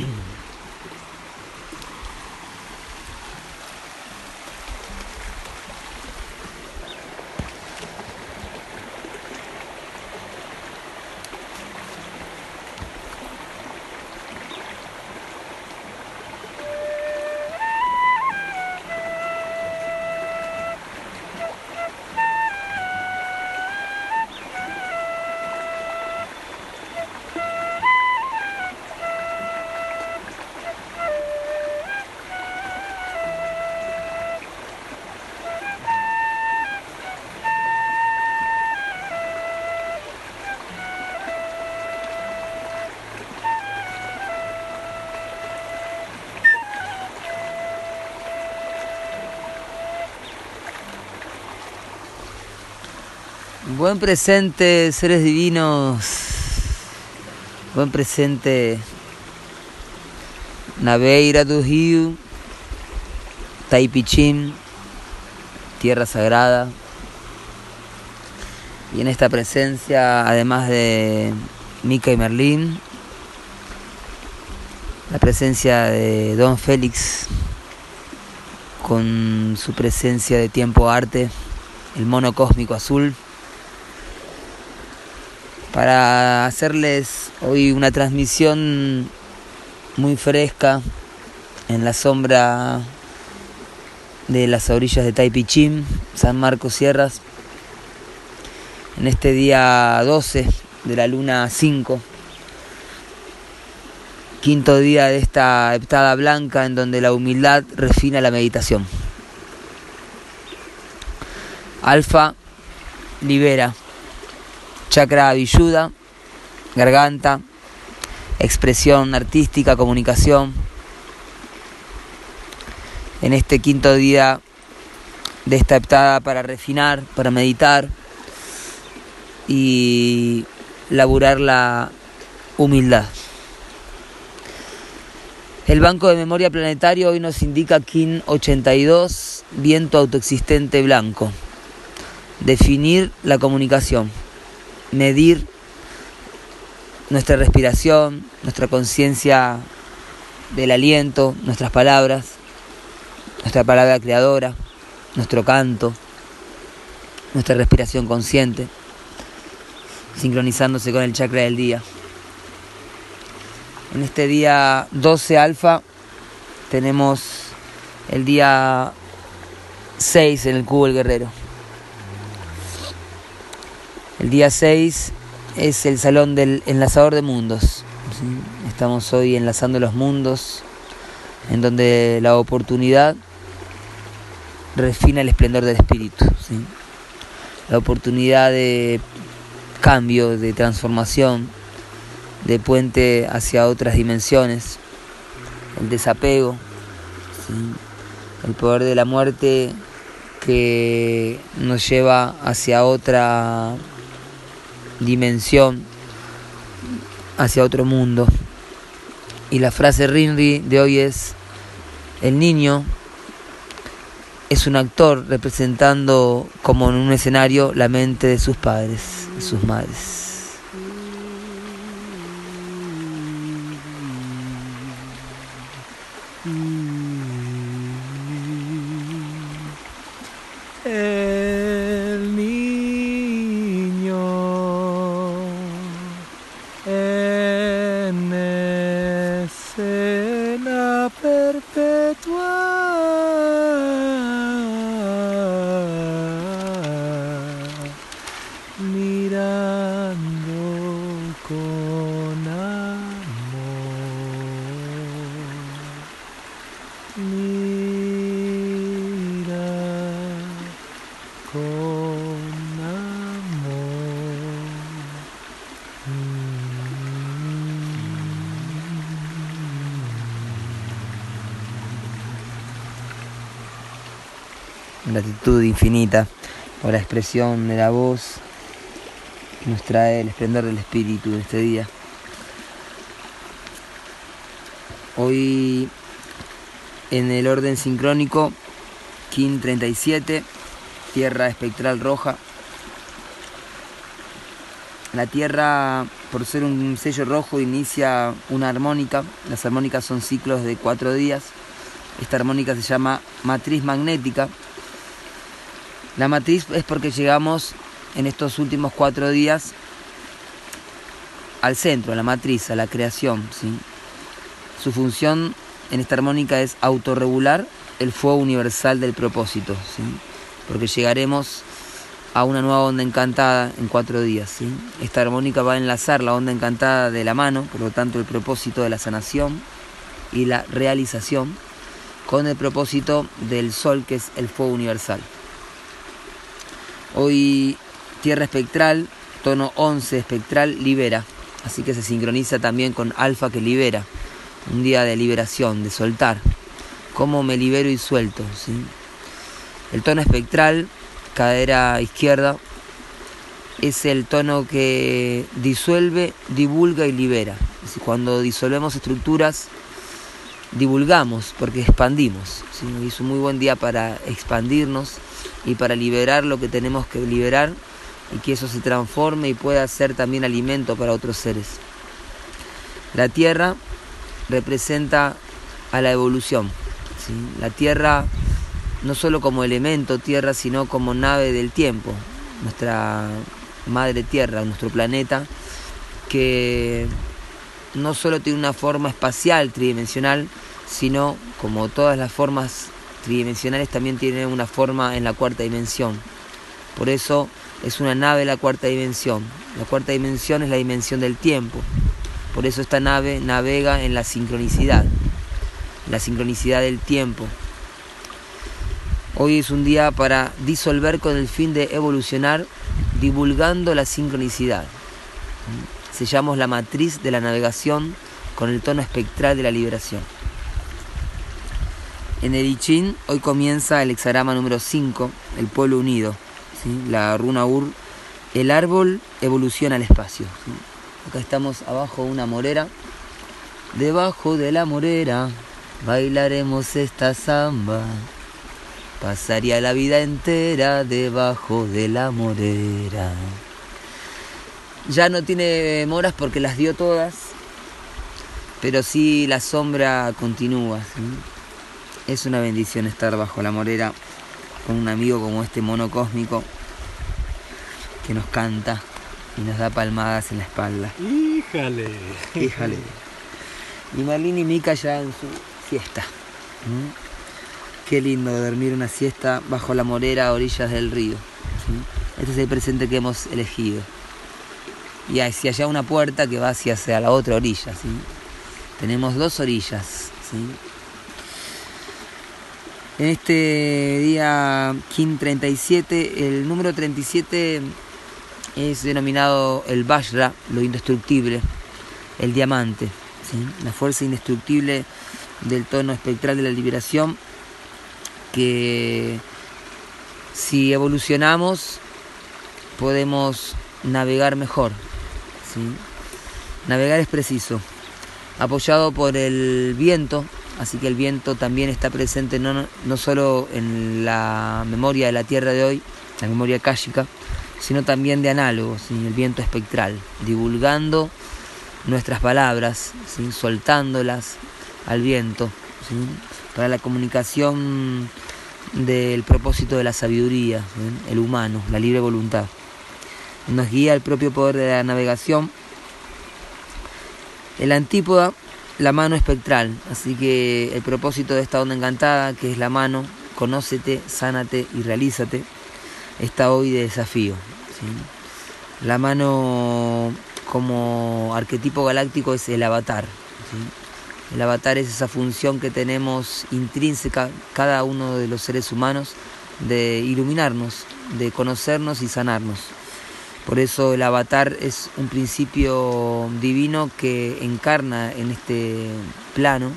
Mm-hmm. Buen presente, seres divinos. Buen presente. Naveira do Rio, Taipichín, tierra sagrada. Y en esta presencia, además de Mica y Merlín, la presencia de Don Félix con su presencia de tiempo arte, el mono cósmico azul para hacerles hoy una transmisión muy fresca en la sombra de las orillas de Taipichín, San Marcos Sierras, en este día 12 de la luna 5, quinto día de esta heptada blanca en donde la humildad refina la meditación. Alfa libera chakra villuda, garganta, expresión artística, comunicación. En este quinto día de esta heptada para refinar, para meditar y laburar la humildad. El Banco de Memoria Planetario hoy nos indica KIN 82, viento autoexistente blanco. Definir la comunicación medir nuestra respiración, nuestra conciencia del aliento, nuestras palabras, nuestra palabra creadora, nuestro canto, nuestra respiración consciente, sincronizándose con el chakra del día. En este día 12 alfa tenemos el día 6 en el cubo del guerrero. El día 6 es el Salón del Enlazador de Mundos. Estamos hoy enlazando los mundos, en donde la oportunidad refina el esplendor del espíritu. La oportunidad de cambio, de transformación, de puente hacia otras dimensiones, el desapego, el poder de la muerte que nos lleva hacia otra dimensión hacia otro mundo. Y la frase Rinri de hoy es, el niño es un actor representando como en un escenario la mente de sus padres, sus madres. Gratitud infinita por la expresión de la voz que nos trae el esplendor del espíritu de este día. Hoy en el orden sincrónico, Kin 37, Tierra espectral roja. La Tierra, por ser un sello rojo, inicia una armónica. Las armónicas son ciclos de cuatro días. Esta armónica se llama matriz magnética. La matriz es porque llegamos en estos últimos cuatro días al centro, a la matriz, a la creación. Su función en esta armónica es autorregular el fuego universal del propósito, porque llegaremos a una nueva onda encantada en cuatro días. Esta armónica va a enlazar la onda encantada de la mano, por lo tanto el propósito de la sanación y la realización, con el propósito del sol, que es el fuego universal. Hoy Tierra espectral, tono 11 espectral, libera, así que se sincroniza también con alfa que libera, un día de liberación, de soltar. ¿Cómo me libero y suelto? El tono espectral cadera izquierda, es el tono que disuelve, divulga y libera. Cuando disolvemos estructuras, divulgamos porque expandimos. Es un muy buen día para expandirnos y para liberar lo que tenemos que liberar y que eso se transforme y pueda ser también alimento para otros seres. La tierra representa a la evolución. La tierra no solo como elemento tierra, sino como nave del tiempo, nuestra madre tierra, nuestro planeta, que no solo tiene una forma espacial tridimensional, sino como todas las formas tridimensionales también tiene una forma en la cuarta dimensión. Por eso es una nave la cuarta dimensión. La cuarta dimensión es la dimensión del tiempo. Por eso esta nave navega en la sincronicidad, la sincronicidad del tiempo, Hoy es un día para disolver con el fin de evolucionar, divulgando la sincronicidad. Sellamos la matriz de la navegación con el tono espectral de la liberación. En el I hoy comienza el hexagrama número 5, el pueblo unido, la runa Ur, el árbol evoluciona al espacio. Acá estamos abajo de una morera, debajo de la morera bailaremos esta samba. Pasaría la vida entera debajo de la morera. Ya no tiene moras porque las dio todas, pero sí la sombra continúa. Es una bendición estar bajo la morera con un amigo como este mono cósmico que nos canta y nos da palmadas en la espalda. Híjale. Híjale. Y Marlene y Mica ya en su fiesta. Qué lindo dormir una siesta bajo la morera a orillas del río. Este es el presente que hemos elegido. Y hacia allá una puerta que va hacia, hacia la otra orilla. ¿sí? Tenemos dos orillas. En este día Kim 37, el número 37 es denominado el Vajra, lo indestructible, el diamante, la fuerza indestructible del tono espectral de la liberación que si evolucionamos podemos navegar mejor. Navegar es preciso. Apoyado por el viento, así que el viento también está presente no, no solo en la memoria de la Tierra de hoy, la memoria káshica, sino también de análogos, el viento espectral, divulgando nuestras palabras, soltándolas al viento, para la comunicación del propósito de la sabiduría, el humano, la libre voluntad. Nos guía el propio poder de la navegación. El antípoda, la mano espectral. Así que el propósito de esta onda encantada, que es la mano, conócete, sánate y realízate, está hoy de desafío. La mano como arquetipo galáctico es el avatar. El avatar es esa función que tenemos intrínseca cada uno de los seres humanos de iluminarnos, de conocernos y sanarnos. Por eso el avatar es un principio divino que encarna en este plano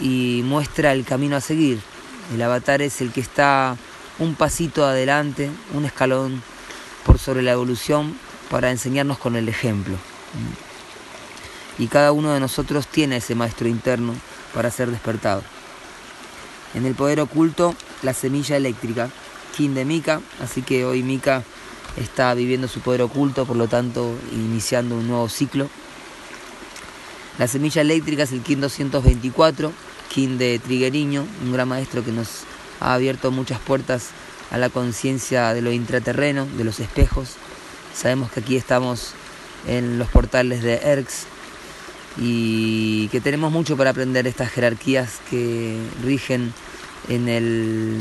y muestra el camino a seguir. El avatar es el que está un pasito adelante, un escalón por sobre la evolución para enseñarnos con el ejemplo y cada uno de nosotros tiene ese maestro interno para ser despertado. En el poder oculto, la semilla eléctrica, King de Mika, así que hoy Mika está viviendo su poder oculto, por lo tanto iniciando un nuevo ciclo. La semilla eléctrica es el Kin 224, Kin de Trigueriño, un gran maestro que nos ha abierto muchas puertas a la conciencia de lo intraterreno, de los espejos. Sabemos que aquí estamos en los portales de Erx y que tenemos mucho para aprender estas jerarquías que rigen en el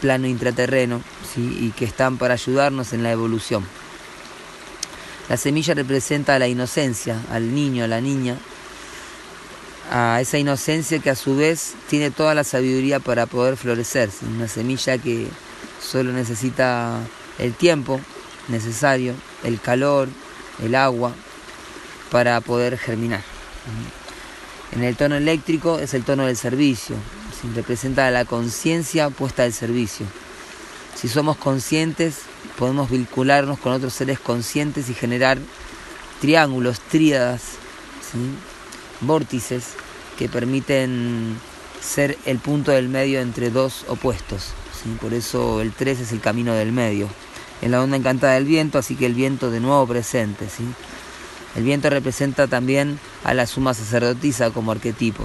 plano intraterreno ¿sí? y que están para ayudarnos en la evolución. La semilla representa a la inocencia, al niño, a la niña, a esa inocencia que a su vez tiene toda la sabiduría para poder florecer. Una semilla que solo necesita el tiempo necesario, el calor, el agua, para poder germinar. En el tono eléctrico es el tono del servicio, representa la conciencia puesta al servicio. Si somos conscientes, podemos vincularnos con otros seres conscientes y generar triángulos, tríadas, vórtices que permiten ser el punto del medio entre dos opuestos. Por eso el 3 es el camino del medio. En la onda encantada del viento, así que el viento de nuevo presente. El viento representa también a la suma sacerdotisa como arquetipo,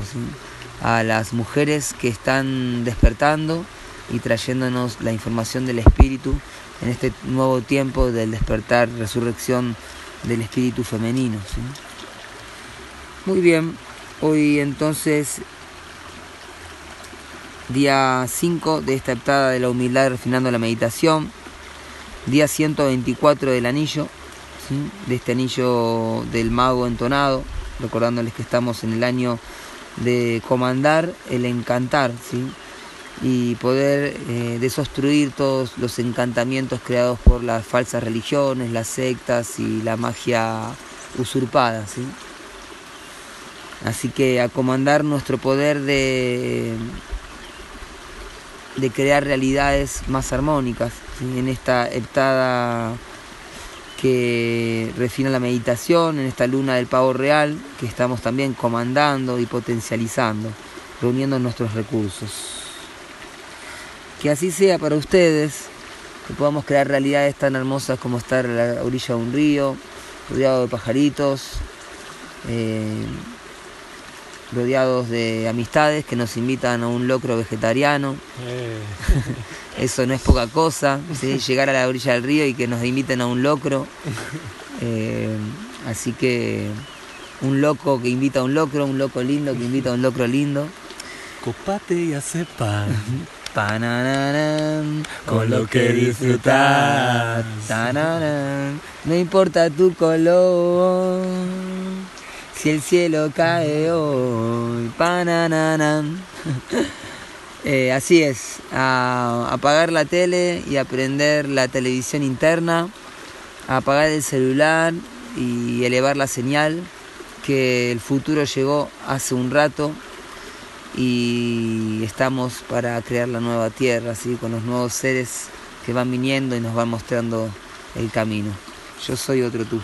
a las mujeres que están despertando y trayéndonos la información del espíritu en este nuevo tiempo del despertar, resurrección del espíritu femenino. Muy bien, hoy entonces, día 5 de esta heptada de la humildad refinando la meditación, día 124 del anillo de este anillo del mago entonado, recordándoles que estamos en el año de comandar el encantar, ¿sí? y poder eh, desostruir todos los encantamientos creados por las falsas religiones, las sectas y la magia usurpada. ¿sí? Así que a comandar nuestro poder de, de crear realidades más armónicas en esta heptada que refina la meditación en esta luna del pavo real que estamos también comandando y potencializando, reuniendo nuestros recursos. Que así sea para ustedes, que podamos crear realidades tan hermosas como estar a la orilla de un río, rodeado de pajaritos, eh, rodeados de amistades que nos invitan a un locro vegetariano. Eh. Eso no es poca cosa, llegar a la orilla del río y que nos inviten a un locro. Eh, así que un loco que invita a un locro, un loco lindo que invita a un locro lindo. Copate y hace pan. con lo que disfrutar. No importa tu color si el cielo cae hoy, eh, así es, a apagar la tele y aprender la televisión interna, a apagar el celular y elevar la señal, que el futuro llegó hace un rato y estamos para crear la nueva tierra, así con los nuevos seres que van viniendo y nos van mostrando el camino. Yo soy otro tú.